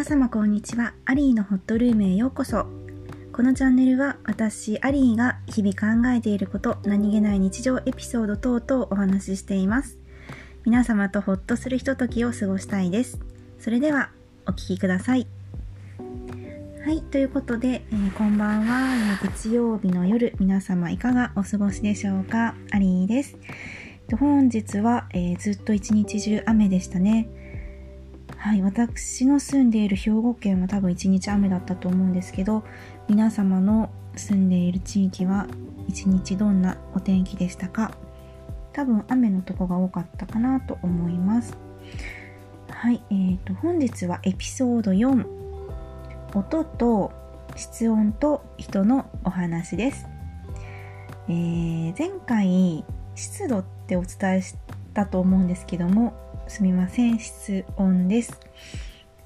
皆様こんにちは。アリーのホットルームへようこそ。このチャンネルは私、アリーが日々考えていること、何気ない日常エピソード等々お話ししています。皆様とホッとするひとときを過ごしたいです。それでは、お聴きください。はい、ということで、えー、こんばんは。月曜日の夜、皆様いかがお過ごしでしょうか？アリーです。本日は、えー、ずっと一日中雨でしたね。はい、私の住んでいる兵庫県は多分一日雨だったと思うんですけど皆様の住んでいる地域は一日どんなお天気でしたか？多分雨のとこが多かったかなと思います。はい、えーと、本日はエピソード4音と室温と人のお話です、えー、前回湿度ってお伝えしたと思うんですけどもすみません。室温です。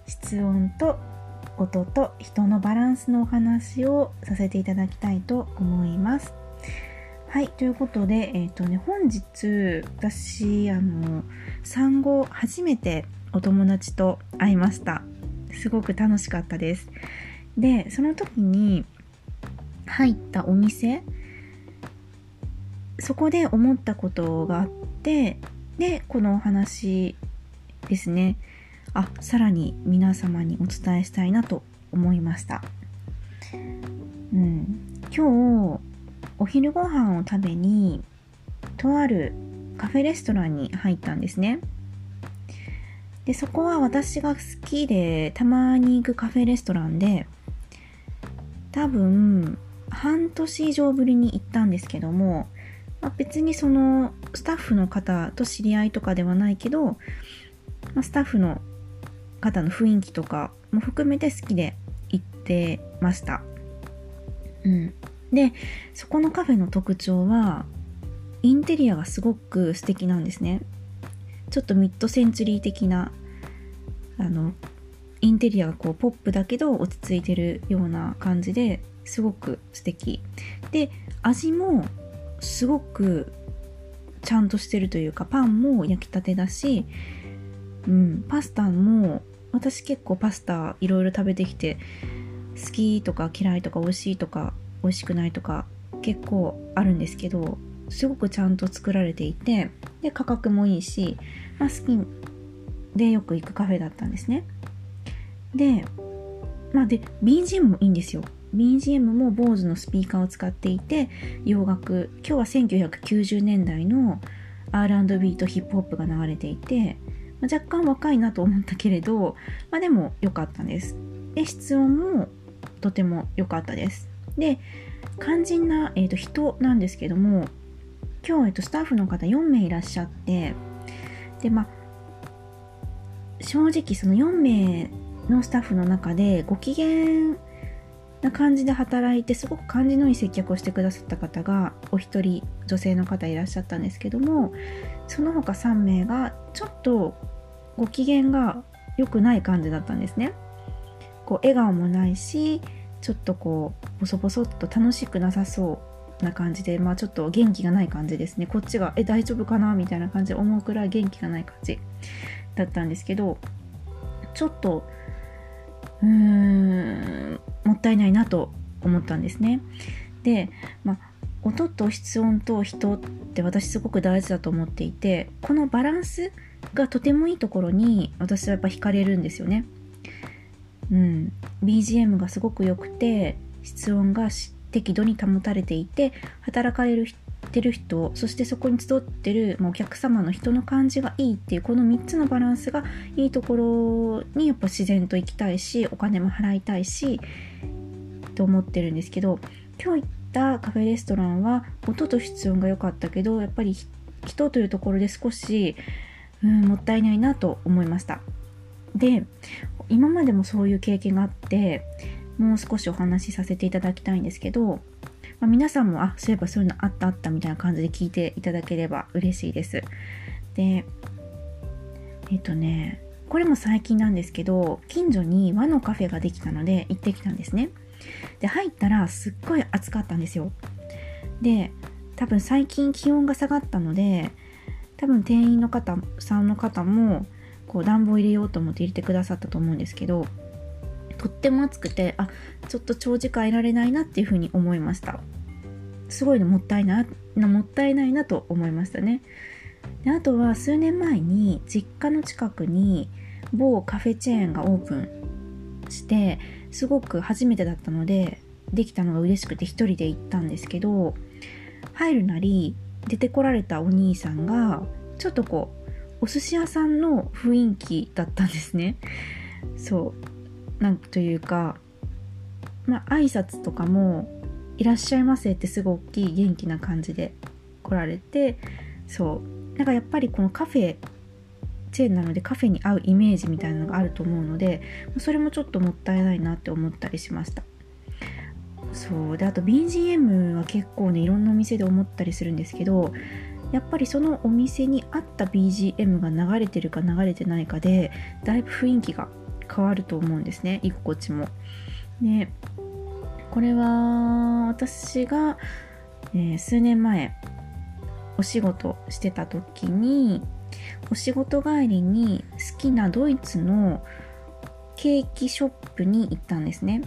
室温と音と人のバランスのお話をさせていただきたいと思います。はいということでえっ、ー、とね本日私あの産後初めてお友達と会いました。すごく楽しかったです。でその時に入ったお店そこで思ったことがあってでこのお話ですね。あさらに皆様にお伝えしたいなと思いました、うん、今日お昼ご飯を食べにとあるカフェレストランに入ったんですね。でそこは私が好きでたまに行くカフェレストランで多分半年以上ぶりに行ったんですけどもまあ、別にそのスタッフの方と知り合いとかではないけど、まあ、スタッフの方の雰囲気とかも含めて好きで行ってました。うん。で、そこのカフェの特徴は、インテリアがすごく素敵なんですね。ちょっとミッドセンチュリー的な、あの、インテリアがこうポップだけど落ち着いてるような感じですごく素敵。で、味もすごくちゃんとしてるというかパンも焼きたてだし、うん、パスタも私結構パスタいろいろ食べてきて好きとか嫌いとか美味しいとか美味しくないとか結構あるんですけどすごくちゃんと作られていてで価格もいいし、まあ、好きでよく行くカフェだったんですね。でまあで BGM もいいんですよ。BGM も BOSE のスピーカーを使っていて洋楽今日は1990年代の R&B とヒップホップが流れていて、ま、若干若いなと思ったけれど、まあ、でも良かったんです。で室温もとても良かったです。で肝心な、えーと、人なんですけども今日、えーと、スタッフの方4名いらっしゃってでまあ正直その4名のスタッフの中でご機嫌な感じで働いてすごく感じのいい接客をしてくださった方がお一人女性の方いらっしゃったんですけどもその他3名がちょっとご機嫌が良くない感じだったんですね。こう笑顔もないしちょっとこうボソボソっと楽しくなさそうな感じでまあちょっと元気がない感じですねこっちがえ大丈夫かな？みたいな感じで思うくらい元気がない感じだったんですけどちょっとうーんったいないなと思ったんですね。で、まあ、音と室温と人って私すごく大事だと思っていてこのバランスがとてもいいところに私はやっぱ惹かれるんですよね。うん、BGM がすごく良くて室温が適度に保たれていて働かれるてる人そしてそこに集ってる、まお客様の人の感じがいいっていうこの3つのバランスがいいところにやっぱ自然と行きたいしお金も払いたいしと思ってるんですけど今日行ったカフェレストランは音と室温が良かったけどやっぱり人というところで少し、うん、もったいないなと思いました。で今までもそういう経験があってもう少しお話しさせていただきたいんですけどまあ、皆さんもあそういえばそういうのあったあったみたいな感じで聞いていただければ嬉しいです。でえっ、とねこれも最近なんですけど近所に和のカフェができたので行ってきたんですね。で入ったらすっごい暑かったんですよ。で多分最近気温が下がったので多分店員の方さんの方もこう暖房入れようと思って入れてくださったと思うんですけどとっても暑くてあちょっと長時間いられないなっていうふうに思いました。すごいのもったいなもったいないなと思いましたね。であとは数年前に実家の近くに某カフェチェーンがオープンしてすごく初めてだったのでできたのが嬉しくて一人で行ったんですけど入るなり出てこられたお兄さんがちょっとこうお寿司屋さんの雰囲気だったんですね。そう。なんというかまあ挨拶とかも「いらっしゃいませ」ってすごい大きい元気な感じで来られてそう。なんかやっぱりこのカフェチェーンなのでカフェに合うイメージみたいなのがあると思うのでそれもちょっともったいないなって思ったりしました。そう。であと BGM は結構ねいろんなお店で思ったりするんですけどやっぱりそのお店に合った BGM が流れてるか流れてないかでだいぶ雰囲気が変わると思うんですね。居心地も。でこれは私が、えー、数年前お仕事してた時にお仕事帰りに好きなドイツのケーキショップに行ったんですね。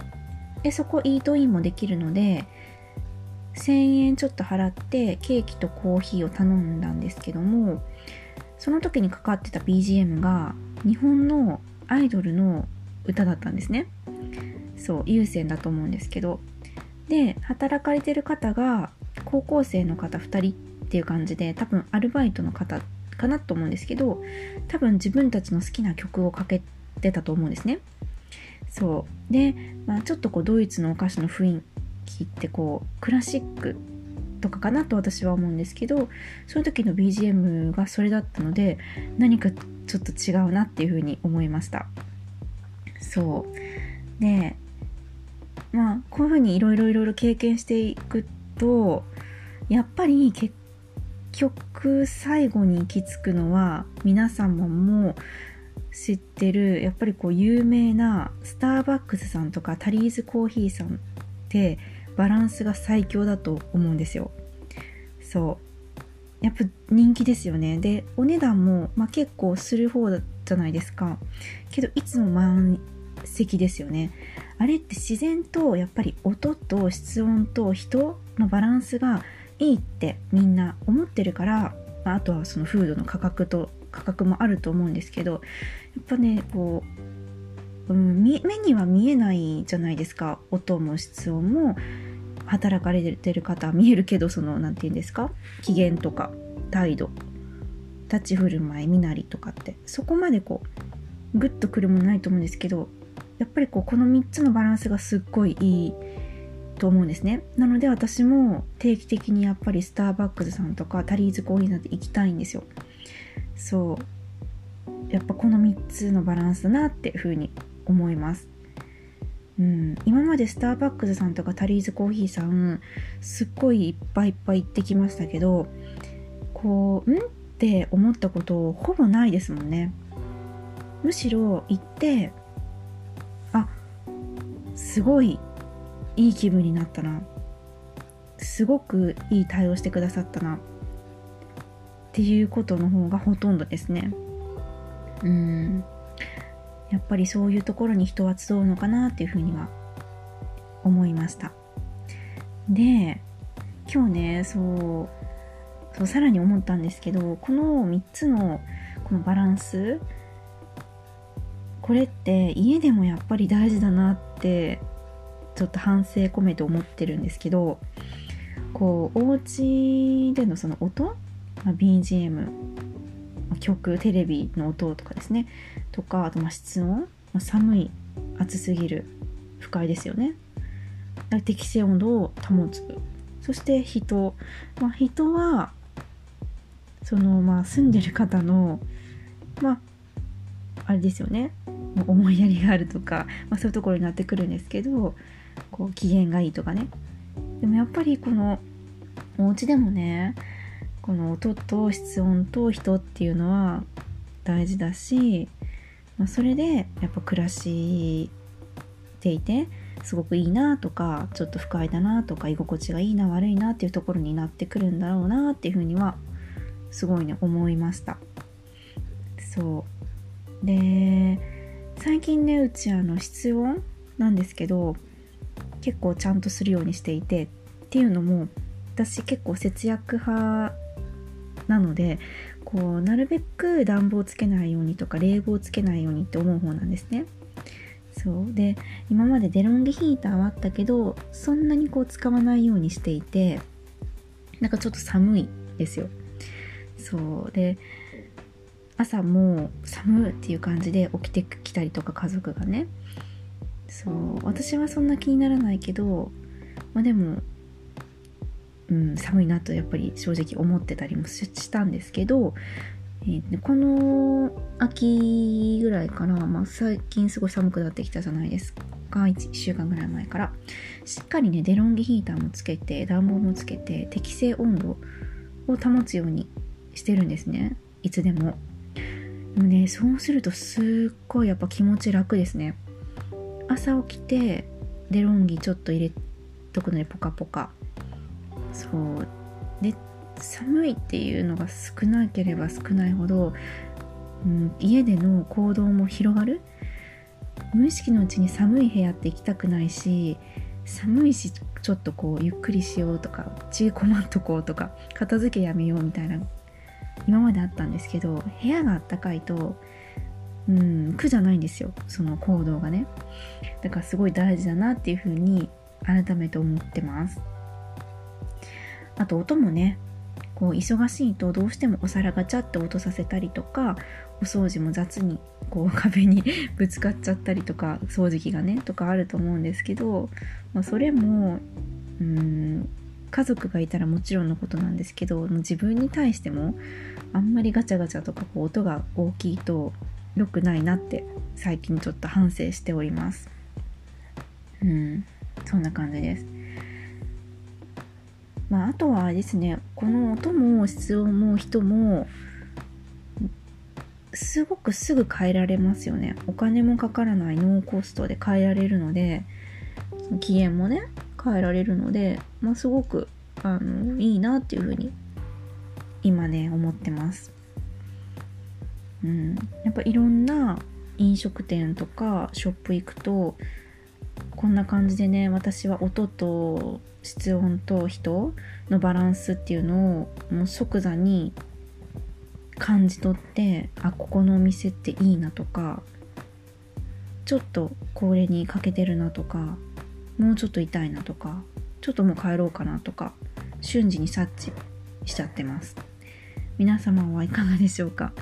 でそこイートインもできるので1000円ちょっと払ってケーキとコーヒーを頼んだんですけどもその時にかかってた BGM が日本のアイドルの歌だったんですねそう優先だと思うんですけどで働かれてる方が高校生の方2人っていう感じで多分アルバイトの方かなと思うんですけど多分自分たちの好きな曲をかけてたと思うんですね。そう。で、まあ、ちょっとこうドイツのお菓子の雰囲気ってこうクラシックとかかなと私は思うんですけどその時の BGM がそれだったので何かちょっと違うなっていうふうに思いました。そう。でまあこういうふうにいろいろいろ経験していくとやっぱり結局最後に行き着くのは皆様も知ってるやっぱりこう有名なスターバックスさんとかタリーズコーヒーさんってバランスが最強だと思うんですよ。そう。やっぱ人気ですよね。でお値段も、まあ、結構する方じゃないですか。けどいつも満席ですよね。あれって自然とやっぱり音と室温と人のバランスがいいってみんな思ってるから、まあ、あとはそのフードの価格と価格もあると思うんですけどやっぱねこう、うん、目には見えないじゃないですか。音も室温も働かれてる方は見えるけどその何て言うんですか？機嫌とか態度。立ち振る舞い身なりとかって。そこまでこうグッとくるものないと思うんですけどやっぱりこうこの3つのバランスがすっごいいいと思うんですね。なので私も定期的にやっぱりスターバックスさんとかタリーズコーヒーなんて行きたいんですよ。そう。やっぱこの3つのバランスだなっていうふうに思います。うん、今までスターバックスさんとかタリーズコーヒーさんすっごいいっぱいいっぱい行ってきましたけどこう「ん?」って思ったことほぼないですもんね。むしろ行ってあすごいいい気分になったな。すごくいい対応してくださったな。っていうことの方がほとんどですね。うん。やっぱりそういうところに人は集うのかなっていうふうには思いました。で今日ねそうそうさらに思ったんですけどこの3つのこのバランスこれって家でもやっぱり大事だなってちょっと反省込めて思ってるんですけどこうお家でのその音、まあ、BGM 曲テレビの音とかですね。とかあとま室温、まあ、寒い暑すぎる不快ですよね。適正温度を保つ。そして人、まあ、人はそのまあ住んでる方のまああれですよね。思いやりがあるとか、まあ、そういうところになってくるんですけどこう機嫌がいいとかね。でもやっぱりこのお家でもねこの音と室温と人っていうのは大事だし、まあ、それでやっぱ暮らしていてすごくいいなとかちょっと不快だなとか居心地がいいな悪いなっていうところになってくるんだろうなっていうふうにはすごいね思いました。そう。で最近ねうちあの室温なんですけど結構ちゃんとするようにしていてっていうのも私結構節約派なのでこうなるべく暖房つけないようにとか冷房つけないようにって思う方なんですね。そうで今までデロンギヒーターはあったけどそんなにこう使わないようにしていてなんかちょっと寒いですよ。そうで朝も寒いっていう感じで起きてきたりとか家族がね。そう私はそんな気にならないけどまあでもうん、寒いなとやっぱり正直思ってたりもしたんですけど、えー、この秋ぐらいから、まあ、最近すごい寒くなってきたじゃないですか。1, 週間ぐらい前から。しっかりねデロンギヒーターもつけて暖房もつけて適正温度を保つようにしてるんですね。いつでも。でもねそうするとすっごいやっぱ気持ち楽ですね。朝起きてデロンギちょっと入れとくのでポカポカ。そう。で寒いっていうのが少なければ少ないほど、うん、家での行動も広がる。無意識のうちに寒い部屋って行きたくないし寒いしちょっとこうゆっくりしようとかちこまっとこうとか片付けやめようみたいな今まであったんですけど部屋があったかいとうん苦じゃないんですよ。その行動がね。だからすごい大事だなっていうふうに改めて思ってます。あと音もねこう忙しいとどうしてもお皿ガチャって音させたりとかお掃除も雑にこう壁に ぶつかっちゃったりとか掃除機がねとかあると思うんですけど、まあ、それもうん家族がいたらもちろんのことなんですけど自分に対してもあんまりガチャガチャとかこう音が大きいと良くないなって最近ちょっと反省しております。うん、そんな感じです。まあ、あとはですねこの音も室温も人もすごくすぐ変えられますよねお金もかからないノーコストで変えられるので期限もね変えられるので、まあ、すごくあのいいなっていうふうに今ね思ってます。うん。やっぱいろんな飲食店とかショップ行くとこんな感じでね私は音と室温と人のバランスっていうのをもう即座に感じ取ってあここのお店っていいなとかちょっとこれに欠けてるなとかもうちょっと痛いなとかちょっともう帰ろうかなとか瞬時に察知しちゃってます。皆様はいかがでしょうか？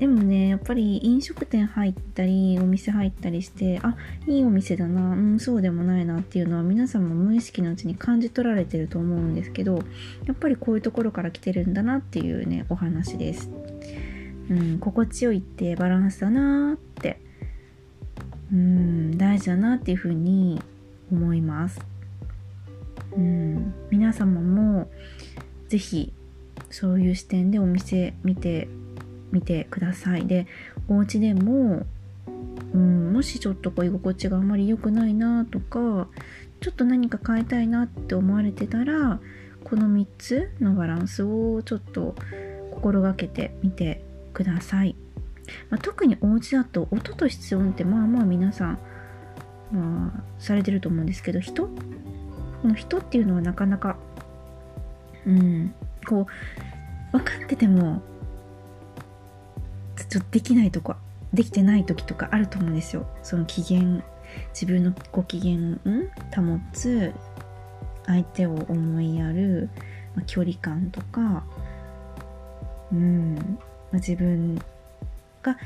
でもねやっぱり飲食店入ったりお店入ったりしてあいいお店だなうんそうでもないなっていうのは皆さんも無意識のうちに感じ取られてると思うんですけどやっぱりこういうところから来てるんだなっていうねお話です。うん心地よいってバランスだなってうん大事だなっていうふうに思います。うん。皆様も是非そういう視点でお店見てみてください。でお家でも、うん、もしちょっとこう居心地があんまり良くないなとかちょっと何か変えたいなって思われてたらこの3つのバランスをちょっと心がけてみてください、まあ、特にお家だと音と室温ってまあまあ皆さん、まあ、されてると思うんですけど人？この人っていうのはなかなかうんこう分かっててもちょっとできないとこできてない時とかあると思うんですよ。その機嫌自分のご機嫌保つ相手を思いやる、まあ、距離感とかうん、まあ、自分が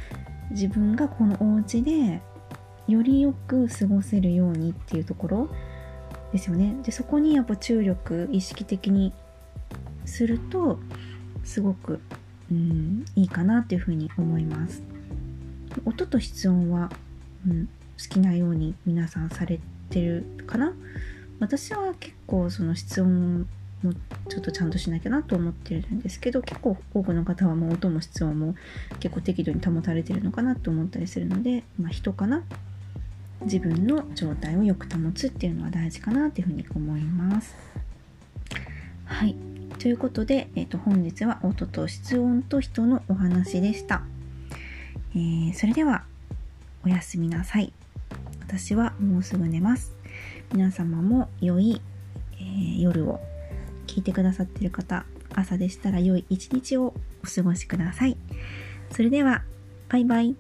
自分がこのお家でよりよく過ごせるようにっていうところですよね。でそこにやっぱ注力意識的にするとすごくうん、いいかなっていうふうに思います。音と室温は、うん、好きなように皆さんされてるかな？私は結構その室温もちょっとちゃんとしなきゃなと思ってるんですけど結構多くの方はもう音も室温も結構適度に保たれてるのかなと思ったりするので、まあ、人かな自分の状態をよく保つっていうのは大事かなっていうふうに思います。はい。ということで、えー、と本日は音と室温と人のお話でした。えー、それではおやすみなさい。私はもうすぐ寝ます。皆様も良い、えー、夜を聞いてくださってる方朝でしたら良い一日をお過ごしください。それではバイバイ。